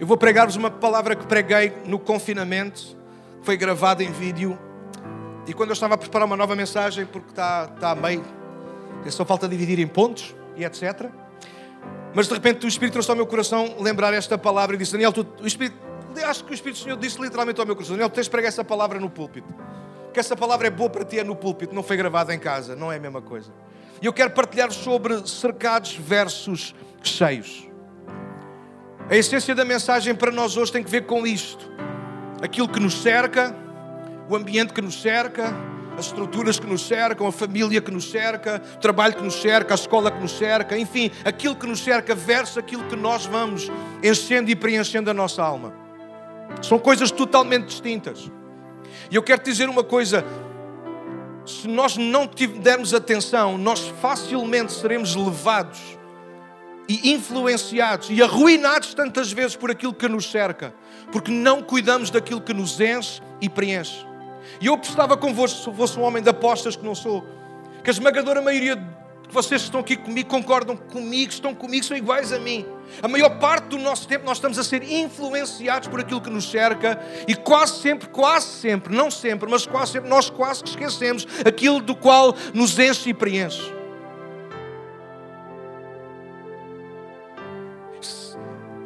Eu vou pregar-vos uma palavra que preguei no confinamento, foi gravada em vídeo. E quando eu estava a preparar uma nova mensagem, porque está, está a meio, só falta dividir em pontos e etc. Mas de repente o Espírito trouxe ao meu coração lembrar esta palavra e disse: Daniel, tu, o Espírito, acho que o Espírito Senhor disse literalmente ao meu coração: Daniel, tu tens de pregar essa palavra no púlpito. Que essa palavra é boa para ti, é no púlpito, não foi gravada em casa, não é a mesma coisa. E eu quero partilhar sobre cercados versus cheios. A essência da mensagem para nós hoje tem que ver com isto: aquilo que nos cerca, o ambiente que nos cerca, as estruturas que nos cercam, a família que nos cerca, o trabalho que nos cerca, a escola que nos cerca, enfim, aquilo que nos cerca versus aquilo que nós vamos enchendo e preenchendo a nossa alma. São coisas totalmente distintas. E eu quero dizer uma coisa: se nós não dermos atenção, nós facilmente seremos levados e influenciados e arruinados tantas vezes por aquilo que nos cerca, porque não cuidamos daquilo que nos enche e preenche. E eu apostava convosco, se fosse um homem de apostas que não sou, que a esmagadora maioria de vocês que estão aqui comigo concordam comigo, estão comigo, são iguais a mim. A maior parte do nosso tempo nós estamos a ser influenciados por aquilo que nos cerca e quase sempre, quase sempre, não sempre, mas quase sempre, nós quase que esquecemos aquilo do qual nos enche e preenche.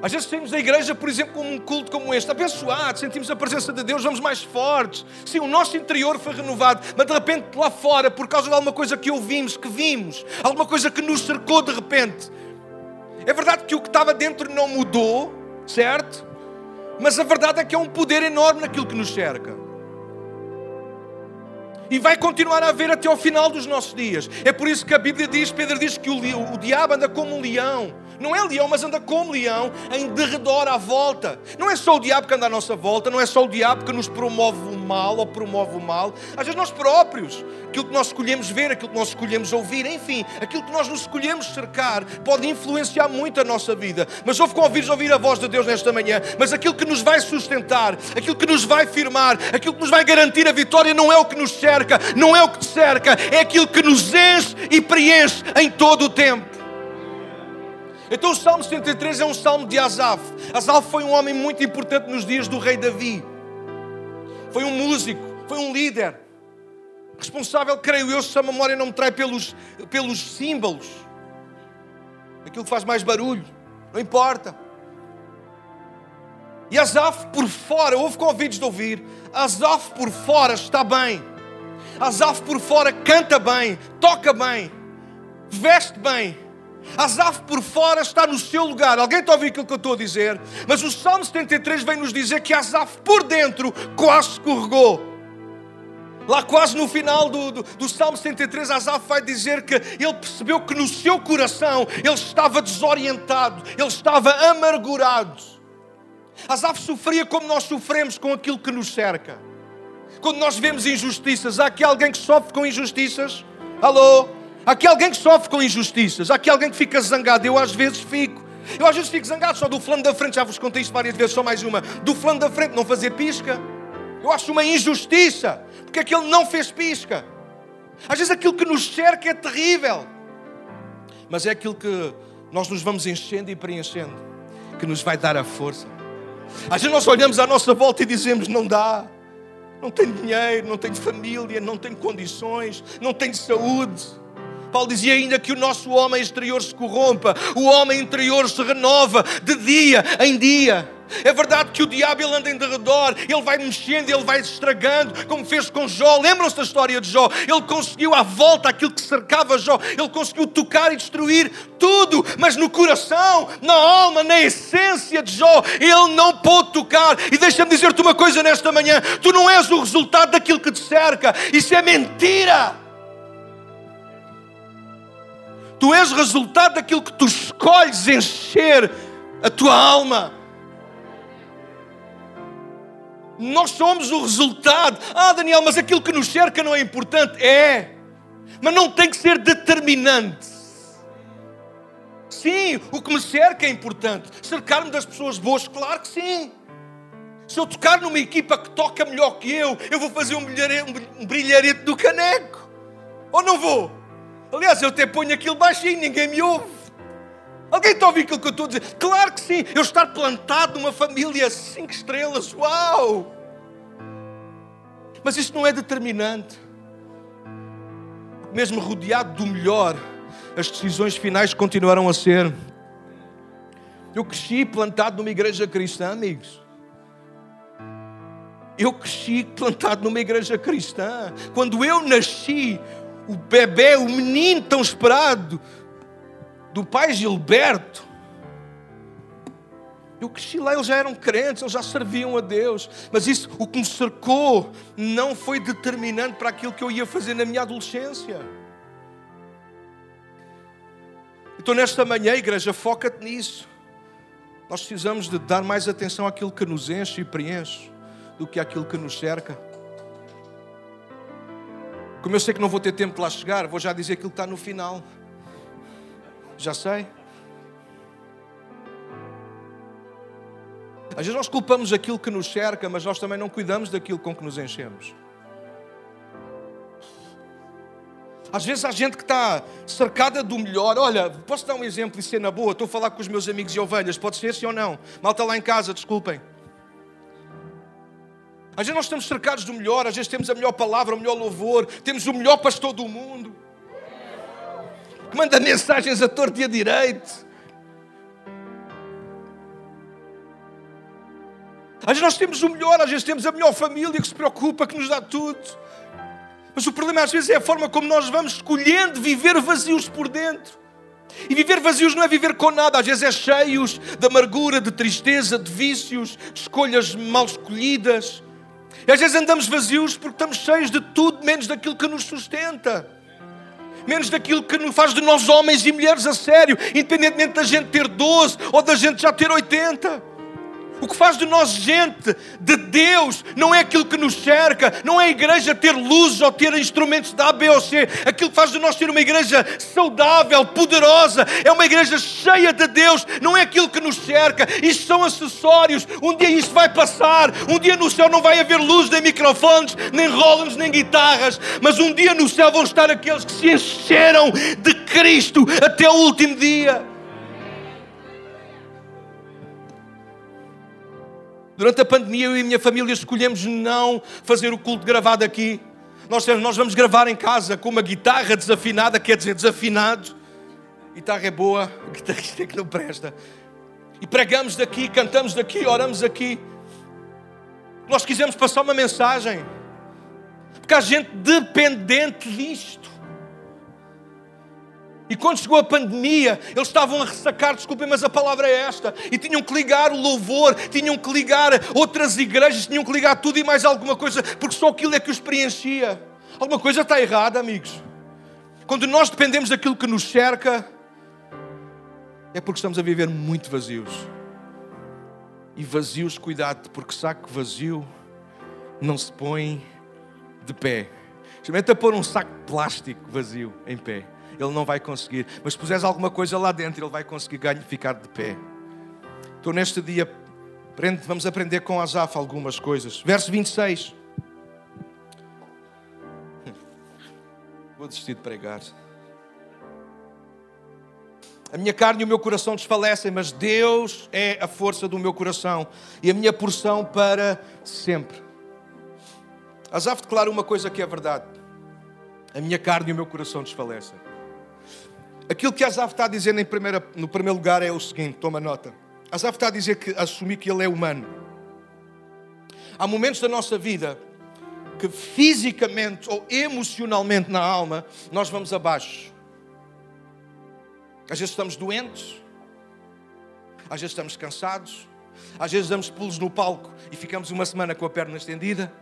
Às vezes saímos da igreja, por exemplo, com um culto como este, abençoado, sentimos a presença de Deus, vamos mais fortes. Sim, o nosso interior foi renovado, mas de repente lá fora, por causa de alguma coisa que ouvimos, que vimos, alguma coisa que nos cercou de repente. É verdade que o que estava dentro não mudou, certo? Mas a verdade é que é um poder enorme naquilo que nos cerca. E vai continuar a haver até ao final dos nossos dias. É por isso que a Bíblia diz, Pedro diz que o, o diabo anda como um leão não é leão, mas anda como leão, em derredor à volta. Não é só o diabo que anda à nossa volta, não é só o diabo que nos promove o mal ou promove o mal. Às vezes nós próprios, aquilo que nós escolhemos ver, aquilo que nós escolhemos ouvir, enfim, aquilo que nós nos escolhemos cercar, pode influenciar muito a nossa vida. Mas houve convites a ouvir a voz de Deus nesta manhã. Mas aquilo que nos vai sustentar, aquilo que nos vai firmar, aquilo que nos vai garantir a vitória, não é o que nos cerca, não é o que te cerca, é aquilo que nos enche e preenche em todo o tempo. Então o Salmo 73 é um salmo de Asaf. Asaf foi um homem muito importante nos dias do rei Davi. Foi um músico, foi um líder. Responsável, creio eu, se a memória não me trai pelos, pelos símbolos. Aquilo que faz mais barulho. Não importa. E Asaf por fora, houve convites de ouvir. Asaf por fora está bem. Asaf por fora canta bem, toca bem, veste bem Asaf por fora está no seu lugar. Alguém está a ouvir aquilo que eu estou a dizer? Mas o Salmo 73 vem nos dizer que Asaf por dentro quase escorregou. Lá quase no final do, do, do Salmo 73, Asaf vai dizer que ele percebeu que no seu coração ele estava desorientado, ele estava amargurado. Asaf sofria como nós sofremos com aquilo que nos cerca. Quando nós vemos injustiças, há aqui alguém que sofre com injustiças? Alô? Aqui alguém que sofre com injustiças. Aqui alguém que fica zangado. Eu às vezes fico. Eu às vezes fico zangado só do fulano da frente. Já vos contei isto várias vezes, só mais uma. Do fulano da frente não fazer pisca. Eu acho uma injustiça. Porque aquele não fez pisca. Às vezes aquilo que nos cerca é terrível. Mas é aquilo que nós nos vamos enchendo e preenchendo. Que nos vai dar a força. Às vezes nós olhamos à nossa volta e dizemos: não dá. Não tenho dinheiro, não tenho família, não tenho condições, não tenho saúde. Paulo dizia ainda que o nosso homem exterior se corrompa, o homem interior se renova de dia em dia. É verdade que o diabo ele anda em derredor, ele vai mexendo, ele vai estragando, como fez com Jó. Lembram-se da história de Jó? Ele conseguiu à volta aquilo que cercava Jó, ele conseguiu tocar e destruir tudo, mas no coração, na alma, na essência de Jó, ele não pôde tocar. E deixa-me dizer-te uma coisa nesta manhã: tu não és o resultado daquilo que te cerca, isso é mentira. Tu és resultado daquilo que tu escolhes encher a tua alma. Nós somos o resultado. Ah, Daniel, mas aquilo que nos cerca não é importante. É, mas não tem que ser determinante. Sim, o que me cerca é importante. Cercar-me das pessoas boas, claro que sim. Se eu tocar numa equipa que toca melhor que eu, eu vou fazer um brilharete, um brilharete do caneco. Ou não vou? Aliás, eu até ponho aquilo baixinho, ninguém me ouve. Alguém está a ouvir aquilo que eu estou a dizer? Claro que sim. Eu estar plantado numa família cinco estrelas, uau! Mas isso não é determinante. Mesmo rodeado do melhor, as decisões finais continuaram a ser. Eu cresci plantado numa igreja cristã, amigos. Eu cresci plantado numa igreja cristã. Quando eu nasci, o bebê, o menino tão esperado do pai Gilberto, eu cresci lá, eles já eram crentes, eles já serviam a Deus, mas isso, o que me cercou, não foi determinante para aquilo que eu ia fazer na minha adolescência. Então, nesta manhã, igreja, foca-te nisso. Nós precisamos de dar mais atenção àquilo que nos enche e preenche do que àquilo que nos cerca. Como eu sei que não vou ter tempo de lá chegar, vou já dizer aquilo que está no final. Já sei. Às vezes nós culpamos aquilo que nos cerca, mas nós também não cuidamos daquilo com que nos enchemos. Às vezes há gente que está cercada do melhor. Olha, posso dar um exemplo e ser na boa? Estou a falar com os meus amigos e ovelhas, pode ser sim ou não? Malta lá em casa, desculpem. Às vezes nós estamos cercados do melhor, às vezes temos a melhor palavra, o melhor louvor, temos o melhor pastor do mundo, que manda mensagens a torto e a direito. Às vezes nós temos o melhor, às vezes temos a melhor família que se preocupa, que nos dá tudo. Mas o problema às vezes é a forma como nós vamos escolhendo viver vazios por dentro. E viver vazios não é viver com nada, às vezes é cheios de amargura, de tristeza, de vícios, escolhas mal escolhidas. E às vezes andamos vazios porque estamos cheios de tudo menos daquilo que nos sustenta. Menos daquilo que nos faz de nós homens e mulheres a sério, independentemente da gente ter 12 ou da gente já ter 80. O que faz de nós gente de Deus não é aquilo que nos cerca, não é a igreja ter luzes ou ter instrumentos da A, B ou C. Aquilo que faz de nós ser uma igreja saudável, poderosa, é uma igreja cheia de Deus, não é aquilo que nos cerca. Isto são acessórios. Um dia isto vai passar, um dia no céu não vai haver luz, nem microfones, nem rollers, nem guitarras, mas um dia no céu vão estar aqueles que se encheram de Cristo até o último dia. Durante a pandemia, eu e a minha família escolhemos não fazer o culto gravado aqui. Nós, nós vamos gravar em casa com uma guitarra desafinada, quer dizer, desafinado. Guitarra é boa, guitarra é que não presta. E pregamos daqui, cantamos daqui, oramos aqui. Nós quisemos passar uma mensagem. Porque há gente dependente disto. E quando chegou a pandemia, eles estavam a ressacar, desculpem, mas a palavra é esta. E tinham que ligar o louvor, tinham que ligar outras igrejas, tinham que ligar tudo e mais alguma coisa, porque só aquilo é que os preenchia. Alguma coisa está errada, amigos. Quando nós dependemos daquilo que nos cerca, é porque estamos a viver muito vazios. E vazios, cuidado, porque saco vazio não se põe de pé. Experimenta pôr um saco de plástico vazio em pé ele não vai conseguir. Mas se puseres alguma coisa lá dentro, ele vai conseguir ficar de pé. Então, neste dia, vamos aprender com Asaf algumas coisas. Verso 26. Vou desistir de pregar. A minha carne e o meu coração desfalecem, mas Deus é a força do meu coração e a minha porção para sempre. Asaf declara uma coisa que é verdade: a minha carne e o meu coração desfalecem. Aquilo que Asaf está em primeira, no primeiro lugar é o seguinte: toma nota. Asaf está a dizer que assumir que ele é humano. Há momentos da nossa vida que fisicamente ou emocionalmente na alma nós vamos abaixo. Às vezes estamos doentes, às vezes estamos cansados, às vezes damos pulos no palco e ficamos uma semana com a perna estendida.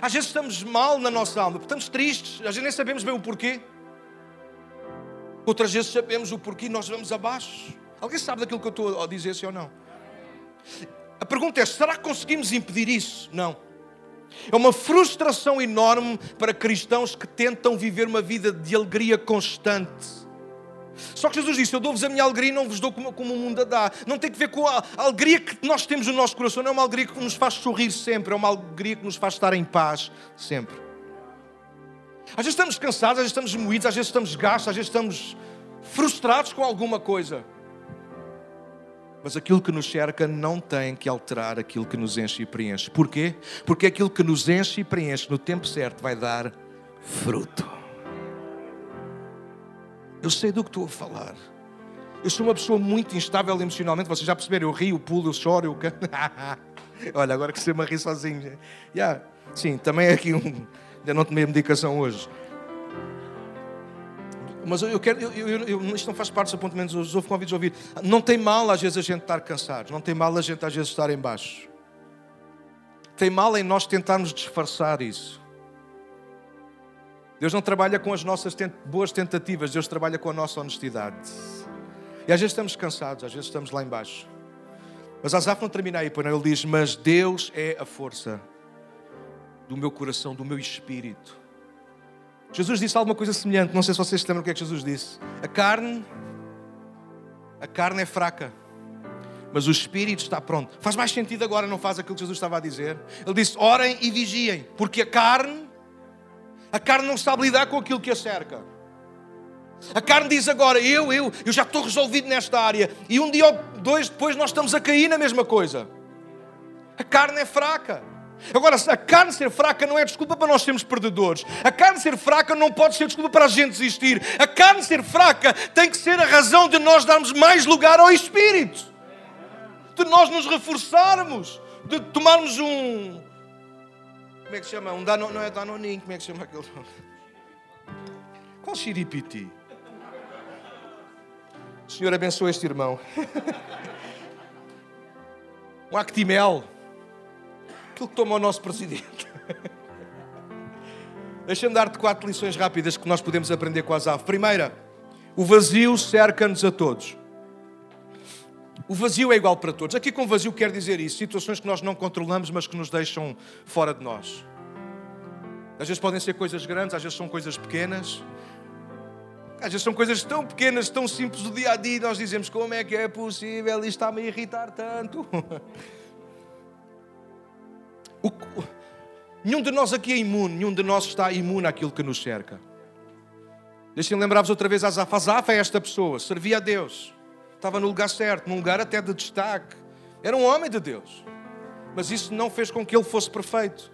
Às vezes estamos mal na nossa alma, estamos tristes, às vezes nem sabemos bem o porquê. Outras vezes sabemos o porquê e nós vamos abaixo. Alguém sabe daquilo que eu estou a dizer, sim ou não? A pergunta é: será que conseguimos impedir isso? Não. É uma frustração enorme para cristãos que tentam viver uma vida de alegria constante só que Jesus disse: Eu dou-vos a minha alegria e não vos dou como, como o mundo a dá. Não tem que ver com a alegria que nós temos no nosso coração, não é uma alegria que nos faz sorrir sempre, é uma alegria que nos faz estar em paz sempre. Às vezes estamos cansados, às vezes estamos moídos, às vezes estamos gastos, às vezes estamos frustrados com alguma coisa. Mas aquilo que nos cerca não tem que alterar aquilo que nos enche e preenche. Porquê? Porque aquilo que nos enche e preenche no tempo certo vai dar fruto. Eu sei do que estou a falar. Eu sou uma pessoa muito instável emocionalmente. Vocês já perceberam? Eu rio, eu pulo, eu choro, eu canto. Olha, agora que você me ri sozinho. Yeah. Sim, também é aqui um. Ainda não tomei medicação hoje. Mas eu quero, eu, eu, eu, isto não faz parte dos apontamentos, os ouvo convites a ouvir. Não tem mal às vezes a gente estar cansado, não tem mal a gente às vezes estar em baixo. Tem mal em nós tentarmos disfarçar isso. Deus não trabalha com as nossas tent boas tentativas, Deus trabalha com a nossa honestidade. E às vezes estamos cansados, às vezes estamos lá embaixo. Mas Asaf não termina aí, pois ele diz: Mas Deus é a força do meu coração, do meu espírito. Jesus disse alguma coisa semelhante, não sei se vocês se lembram o que é que Jesus disse. A carne, a carne é fraca, mas o espírito está pronto. Faz mais sentido agora, não faz aquilo que Jesus estava a dizer? Ele disse: orem e vigiem, porque a carne, a carne não sabe lidar com aquilo que a cerca. A carne diz agora: eu, eu, eu já estou resolvido nesta área, e um dia ou dois depois nós estamos a cair na mesma coisa. A carne é fraca. Agora, a carne ser fraca não é desculpa para nós sermos perdedores. A carne ser fraca não pode ser desculpa para a gente desistir. A carne ser fraca tem que ser a razão de nós darmos mais lugar ao Espírito. De nós nos reforçarmos. De tomarmos um. Como é que se chama? Um dano, não é Danoninho, como é que se chama aquele? Qual xiripiti? O Senhor abençoe este irmão. um Actimel aquilo que toma o nosso presidente. Deixa-me dar-te quatro lições rápidas que nós podemos aprender com a Asaf. Primeira, o vazio cerca-nos a todos. O vazio é igual para todos. Aqui com vazio quer dizer isso: situações que nós não controlamos, mas que nos deixam fora de nós. Às vezes podem ser coisas grandes, às vezes são coisas pequenas. Às vezes são coisas tão pequenas, tão simples do dia a dia, e nós dizemos: como é que é possível? Isto está-me a irritar tanto. O, nenhum de nós aqui é imune, nenhum de nós está imune àquilo que nos cerca. Deixem-me lembrar-vos outra vez Azaf. Azaf é esta pessoa, servia a Deus, estava no lugar certo, num lugar até de destaque. Era um homem de Deus, mas isso não fez com que ele fosse perfeito.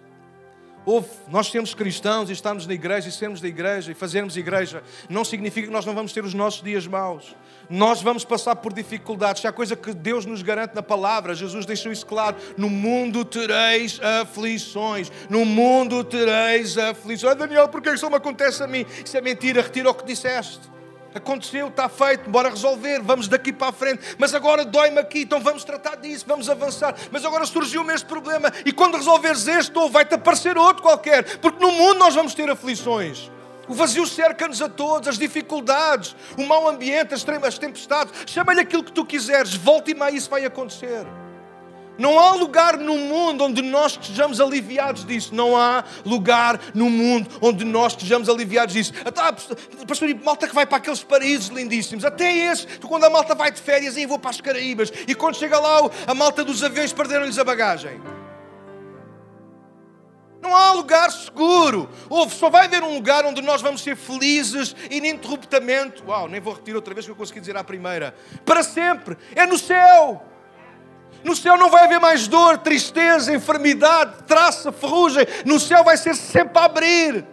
Houve, nós sermos cristãos e estarmos na igreja e sermos da igreja e fazermos igreja, não significa que nós não vamos ter os nossos dias maus. Nós vamos passar por dificuldades. Se há coisa que Deus nos garante na palavra, Jesus deixou isso claro: no mundo tereis aflições. No mundo tereis aflições. Ah, Daniel, porquê isso me acontece a mim? Isso é mentira, retira o que disseste. Aconteceu, está feito, bora resolver, vamos daqui para a frente. Mas agora dói-me aqui, então vamos tratar disso, vamos avançar. Mas agora surgiu-me este problema, e quando resolveres este, ou vai-te aparecer outro qualquer, porque no mundo nós vamos ter aflições. O vazio cerca-nos a todos, as dificuldades, o mau ambiente, as, tempestades. Chama-lhe aquilo que tu quiseres, volte e mais isso vai acontecer. Não há lugar no mundo onde nós estejamos aliviados disso. Não há lugar no mundo onde nós estejamos aliviados disso. Ah, pastor, malta que vai para aqueles paraísos lindíssimos. Até esse, quando a malta vai de férias, e vou para as Caraíbas. E quando chega lá, a malta dos aviões perderam-lhes a bagagem. Não há lugar seguro. Houve, só vai haver um lugar onde nós vamos ser felizes ininterruptamente. Uau, nem vou repetir outra vez que eu consegui dizer à primeira. Para sempre. É no céu. No céu não vai haver mais dor, tristeza, enfermidade, traça, ferrugem. No céu vai ser sempre a abrir.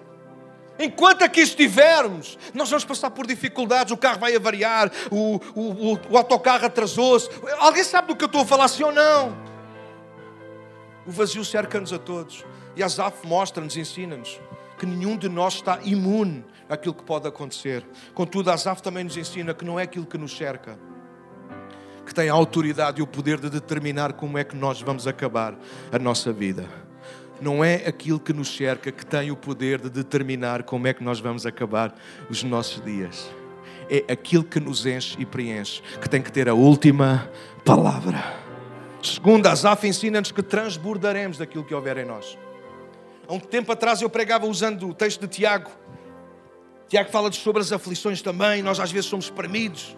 Enquanto aqui estivermos, nós vamos passar por dificuldades, o carro vai avariar, o, o, o, o autocarro atrasou-se. Alguém sabe do que eu estou a falar, sim ou não? O vazio cerca-nos a todos. E Asaf mostra-nos, ensina-nos que nenhum de nós está imune àquilo que pode acontecer. Contudo, Asaf também nos ensina que não é aquilo que nos cerca que tem a autoridade e o poder de determinar como é que nós vamos acabar a nossa vida. Não é aquilo que nos cerca que tem o poder de determinar como é que nós vamos acabar os nossos dias. É aquilo que nos enche e preenche que tem que ter a última palavra. Segundo, Asaf ensina-nos que transbordaremos daquilo que houver em nós. Há um tempo atrás eu pregava usando o texto de Tiago. Tiago fala sobre as aflições também, nós às vezes somos espremidos.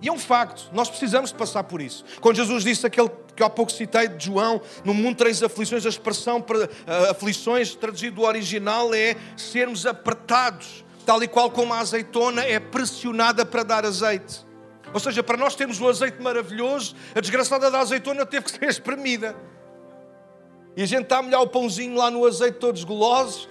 E é um facto, nós precisamos de passar por isso. Quando Jesus disse aquele que há pouco citei de João, no mundo três aflições, a expressão para uh, aflições, traduzido do original, é sermos apertados, tal e qual como a azeitona é pressionada para dar azeite. Ou seja, para nós termos um azeite maravilhoso, a desgraçada da azeitona teve que ser espremida. E a gente está a molhar o pãozinho lá no azeite, todos golosos,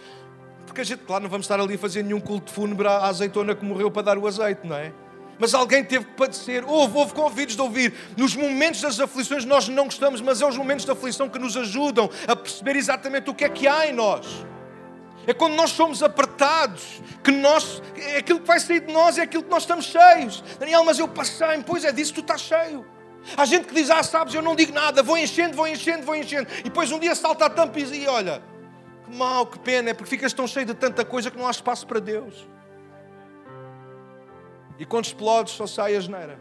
porque a gente, claro, não vamos estar ali a fazer nenhum culto fúnebre à azeitona que morreu para dar o azeite, não é? Mas alguém teve que padecer, houve, houve convites de ouvir. Nos momentos das aflições nós não gostamos, mas é os momentos da aflição que nos ajudam a perceber exatamente o que é que há em nós. É quando nós somos apertados, que nós, é aquilo que vai sair de nós é aquilo que nós estamos cheios. Daniel, mas eu passei, pois é disso que tu estás cheio. Há gente que diz, ah, sabes, eu não digo nada, vou enchendo, vou enchendo, vou enchendo. E depois um dia salta a tampa e diz, olha, que mal, que pena, é porque ficas tão cheio de tanta coisa que não há espaço para Deus. E quando explodes, só sai a geneira.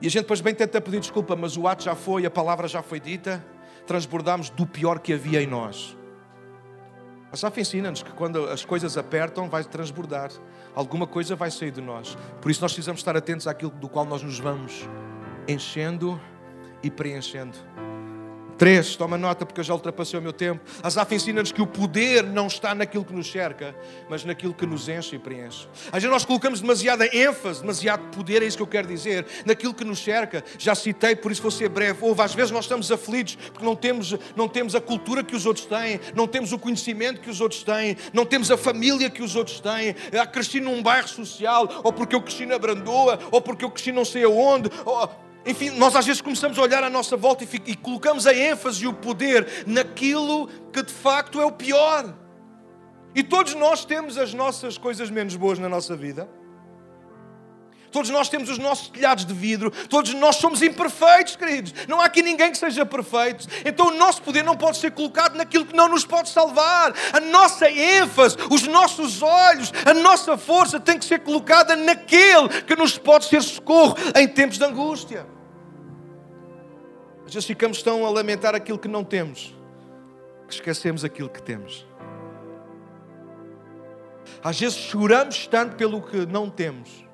E a gente depois bem tenta pedir desculpa, mas o ato já foi, a palavra já foi dita transbordámos do pior que havia em nós. A SAF ensina-nos que quando as coisas apertam, vai transbordar. Alguma coisa vai sair de nós. Por isso nós precisamos estar atentos àquilo do qual nós nos vamos enchendo e preenchendo. Três, toma nota porque eu já ultrapassei o meu tempo. Asaf ensina-nos que o poder não está naquilo que nos cerca, mas naquilo que nos enche e preenche. Às vezes nós colocamos demasiada ênfase, demasiado poder, é isso que eu quero dizer, naquilo que nos cerca. Já citei, por isso vou ser breve. Houve, às vezes nós estamos aflitos porque não temos, não temos a cultura que os outros têm, não temos o conhecimento que os outros têm, não temos a família que os outros têm. Ah, cresci num bairro social, ou porque eu cresci na Brandoa, ou porque eu cresci não sei aonde. Ou enfim, nós às vezes começamos a olhar à nossa volta e, e colocamos a ênfase e o poder naquilo que de facto é o pior. E todos nós temos as nossas coisas menos boas na nossa vida. Todos nós temos os nossos telhados de vidro, todos nós somos imperfeitos, queridos. Não há aqui ninguém que seja perfeito. Então o nosso poder não pode ser colocado naquilo que não nos pode salvar. A nossa ênfase, os nossos olhos, a nossa força tem que ser colocada naquele que nos pode ser socorro em tempos de angústia. Às vezes ficamos tão a lamentar aquilo que não temos, que esquecemos aquilo que temos. Às vezes choramos tanto pelo que não temos,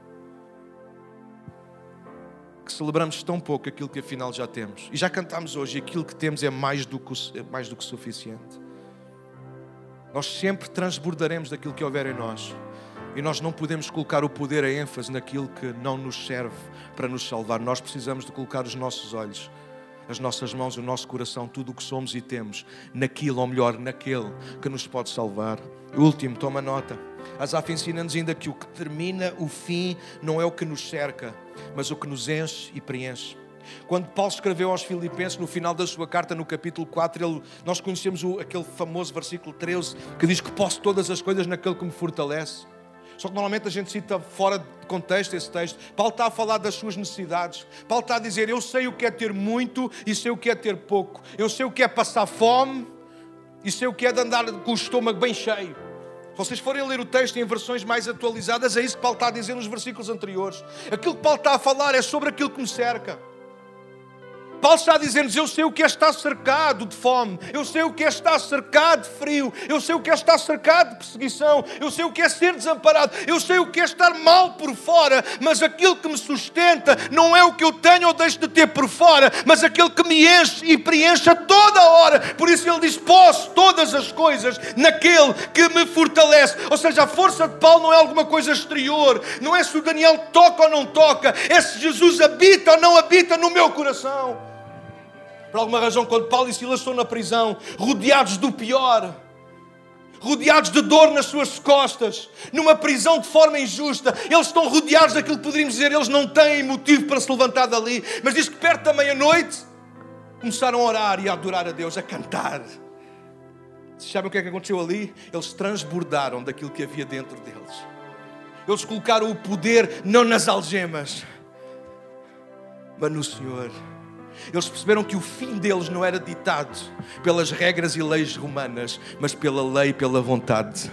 que celebramos tão pouco aquilo que afinal já temos. E já cantamos hoje, aquilo que temos é mais do que, é mais do que suficiente. Nós sempre transbordaremos daquilo que houver em nós. E nós não podemos colocar o poder, a ênfase naquilo que não nos serve para nos salvar. Nós precisamos de colocar os nossos olhos as nossas mãos, o nosso coração, tudo o que somos e temos, naquilo, ou melhor, naquele que nos pode salvar. Último, toma nota. Asaf ensina-nos ainda que o que termina o fim não é o que nos cerca, mas o que nos enche e preenche. Quando Paulo escreveu aos Filipenses, no final da sua carta, no capítulo 4, ele, nós conhecemos o, aquele famoso versículo 13 que diz que posso todas as coisas naquele que me fortalece. Só que normalmente a gente cita fora de contexto esse texto. Paulo está a falar das suas necessidades. Paulo está a dizer: Eu sei o que é ter muito e sei o que é ter pouco. Eu sei o que é passar fome e sei o que é de andar com o estômago bem cheio. Se vocês forem ler o texto em versões mais atualizadas, é isso que Paulo está a dizer nos versículos anteriores. Aquilo que Paulo está a falar é sobre aquilo que me cerca. Paulo está a dizer-nos: Eu sei o que é estar cercado de fome, eu sei o que é estar cercado de frio, eu sei o que é estar cercado de perseguição, eu sei o que é ser desamparado, eu sei o que é estar mal por fora, mas aquilo que me sustenta não é o que eu tenho ou deixo de ter por fora, mas aquele que me enche e preenche a toda a hora. Por isso ele diz: Posso todas as coisas naquele que me fortalece. Ou seja, a força de Paulo não é alguma coisa exterior, não é se o Daniel toca ou não toca, é se Jesus habita ou não habita no meu coração. Por alguma razão, quando Paulo e Silas estão na prisão, rodeados do pior, rodeados de dor nas suas costas, numa prisão de forma injusta, eles estão rodeados daquilo que poderíamos dizer, eles não têm motivo para se levantar dali, mas diz que perto da meia-noite começaram a orar e a adorar a Deus, a cantar. Vocês sabem o que é que aconteceu ali? Eles transbordaram daquilo que havia dentro deles. Eles colocaram o poder não nas algemas, mas no Senhor. Eles perceberam que o fim deles não era ditado pelas regras e leis romanas, mas pela lei e pela vontade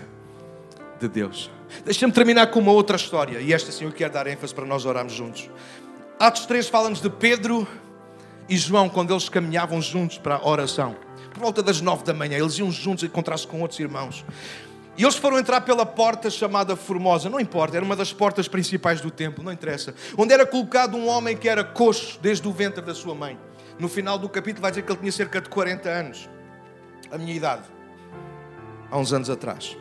de Deus. Deixa-me terminar com uma outra história, e esta sim eu quero dar ênfase para nós orarmos juntos. Atos 3 fala-nos de Pedro e João, quando eles caminhavam juntos para a oração. Por volta das nove da manhã, eles iam juntos encontrar-se com outros irmãos. E eles foram entrar pela porta chamada Formosa, não importa, era uma das portas principais do templo, não interessa. Onde era colocado um homem que era coxo desde o ventre da sua mãe. No final do capítulo vai dizer que ele tinha cerca de 40 anos, a minha idade, há uns anos atrás.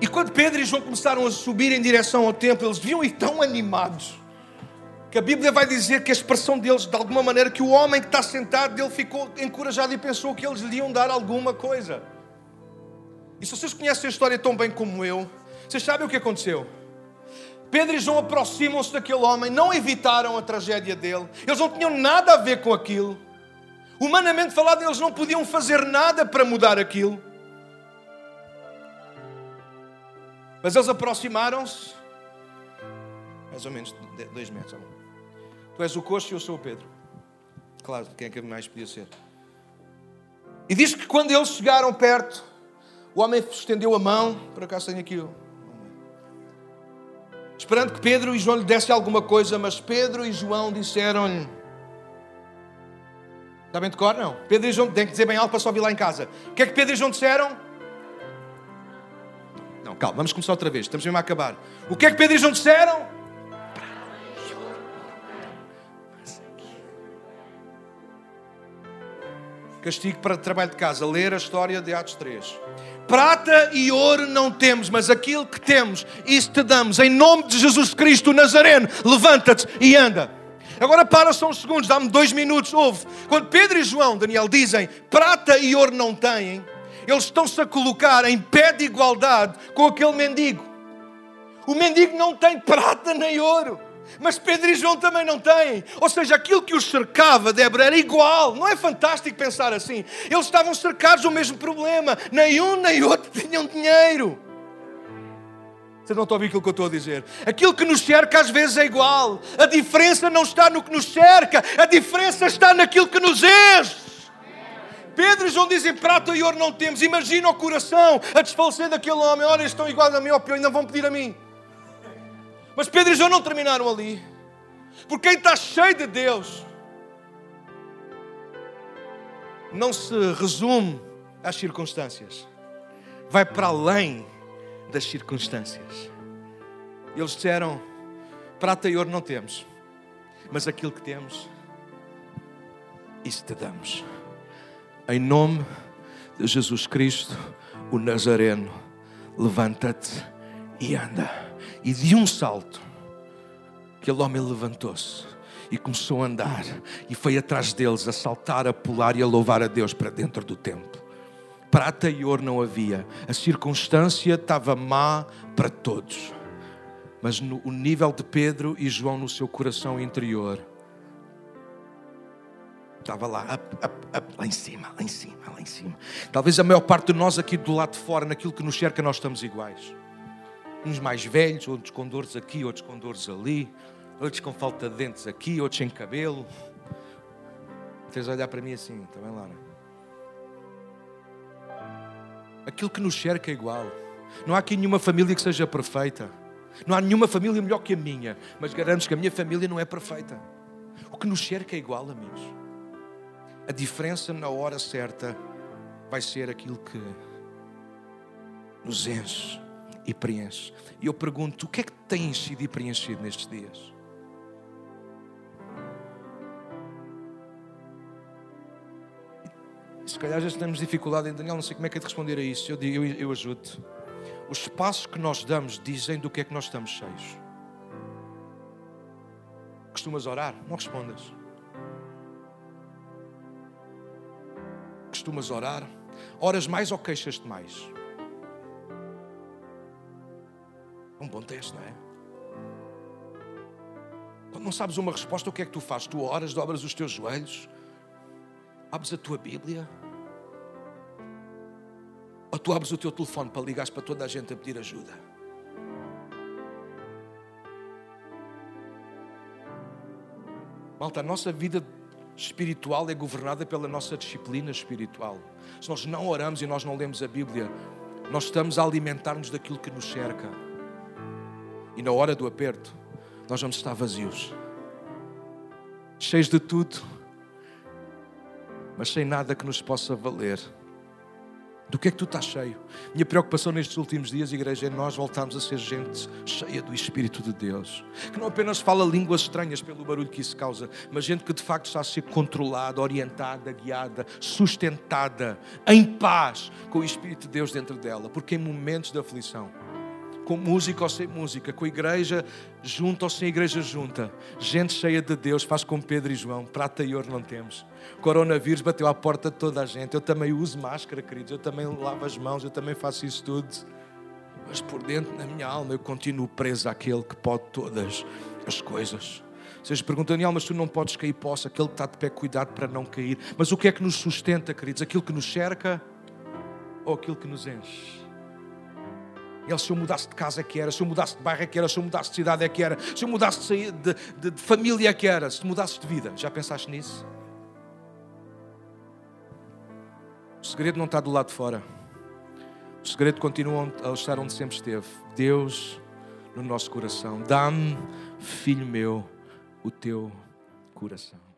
E quando Pedro e João começaram a subir em direção ao templo, eles viam ir tão animados que a Bíblia vai dizer que a expressão deles, de alguma maneira, que o homem que está sentado dele ficou encorajado e pensou que eles lhe iam dar alguma coisa. E se vocês conhecem a história tão bem como eu, vocês sabem o que aconteceu? Pedro e João aproximam-se daquele homem, não evitaram a tragédia dele, eles não tinham nada a ver com aquilo. Humanamente falado, eles não podiam fazer nada para mudar aquilo. Mas eles aproximaram-se, mais ou menos dois metros. Tu és o coxo e eu sou o Pedro. Claro, quem é que mais podia ser? E diz que quando eles chegaram perto, o homem estendeu a mão, por acaso tenho aqui. Esperando que Pedro e João lhe dessem alguma coisa, mas Pedro e João disseram-lhe. Está bem de cor? Não. Pedro e João, tem que dizer bem alto para só vir lá em casa. O que é que Pedro e João disseram? Não, calma, vamos começar outra vez, estamos mesmo a acabar. O que é que Pedro e João disseram? Castigo para trabalho de casa, ler a história de Atos 3. Prata e ouro não temos, mas aquilo que temos, isso te damos. Em nome de Jesus Cristo Nazareno, levanta-te e anda. Agora para só uns segundos, dá-me dois minutos. Ouve. Quando Pedro e João, Daniel, dizem prata e ouro não têm, eles estão-se a colocar em pé de igualdade com aquele mendigo. O mendigo não tem prata nem ouro. Mas Pedro e João também não têm. Ou seja, aquilo que os cercava, Débora, era igual. Não é fantástico pensar assim? Eles estavam cercados do mesmo problema. Nem um nem outro tinham dinheiro. Vocês não estão a ouvir aquilo que eu estou a dizer? Aquilo que nos cerca às vezes é igual. A diferença não está no que nos cerca, a diferença está naquilo que nos enche. Pedro e João dizem: prata e ouro não temos. Imagina o coração a desfalecer daquele homem. Olha, estão iguais a mim, ou pior, ainda vão pedir a mim. Mas Pedro e João não terminaram ali. Porque quem está cheio de Deus não se resume às circunstâncias, vai para além das circunstâncias. Eles disseram: prata e ouro não temos, mas aquilo que temos, isso te damos. Em nome de Jesus Cristo, o Nazareno, levanta-te e anda. E de um salto, aquele homem levantou-se e começou a andar e foi atrás deles a saltar, a pular e a louvar a Deus para dentro do templo. Prata e ouro não havia, a circunstância estava má para todos, mas no, o nível de Pedro e João no seu coração interior estava lá, up, up, up, lá em cima, lá em cima, lá em cima. Talvez a maior parte de nós aqui do lado de fora, naquilo que nos cerca, nós estamos iguais uns mais velhos, outros com dores aqui, outros com dores ali, outros com falta de dentes aqui, outros sem cabelo. Vocês olhar para mim assim, está bem, Lara? Aquilo que nos cerca é igual. Não há aqui nenhuma família que seja perfeita. Não há nenhuma família melhor que a minha, mas garanto que a minha família não é perfeita. O que nos cerca é igual, amigos. A diferença na hora certa vai ser aquilo que nos enche e preenche. E eu pergunto: o que é que tem enchido e preenchido nestes dias? Se calhar já temos dificuldade em Daniel, não sei como é que é de responder a isso. Eu, eu, eu ajudo. Os passos que nós damos dizem do que é que nós estamos cheios. Costumas orar? Não respondas. Costumas orar? Oras mais ou queixas-te mais? Um bom teste, não é? Quando não sabes uma resposta, o que é que tu fazes? Tu oras, dobras os teus joelhos, abres a tua Bíblia, ou tu abres o teu telefone para ligares para toda a gente a pedir ajuda. Malta, a nossa vida espiritual é governada pela nossa disciplina espiritual. Se nós não oramos e nós não lemos a Bíblia, nós estamos a alimentar-nos daquilo que nos cerca. E na hora do aperto, nós vamos estar vazios, cheios de tudo, mas sem nada que nos possa valer. Do que é que tu estás cheio? Minha preocupação nestes últimos dias, igreja, é nós voltarmos a ser gente cheia do Espírito de Deus, que não apenas fala línguas estranhas pelo barulho que isso causa, mas gente que de facto está a ser controlada, orientada, guiada, sustentada, em paz com o Espírito de Deus dentro dela, porque em momentos de aflição com música ou sem música, com igreja junta ou sem igreja junta. Gente cheia de Deus, faz como Pedro e João, prata e ouro não temos. Coronavírus bateu à porta de toda a gente. Eu também uso máscara, queridos, eu também lavo as mãos, eu também faço isso tudo. Mas por dentro, na minha alma, eu continuo preso àquele que pode todas as coisas. Vocês perguntam, Daniel, mas tu não podes cair, posso. Aquele que está de pé, cuidado para não cair. Mas o que é que nos sustenta, queridos? Aquilo que nos cerca ou aquilo que nos enche? Ele, se eu mudasse de casa é que era, se eu mudasse de bairro é que era, se eu mudasse de cidade é que era, se eu mudasse de, de, de, família é que era, se mudasse de vida. Já pensaste nisso? O segredo não está do lado de fora. O segredo continua a estar onde sempre esteve. Deus no nosso coração. Dá-me, filho meu, o teu coração.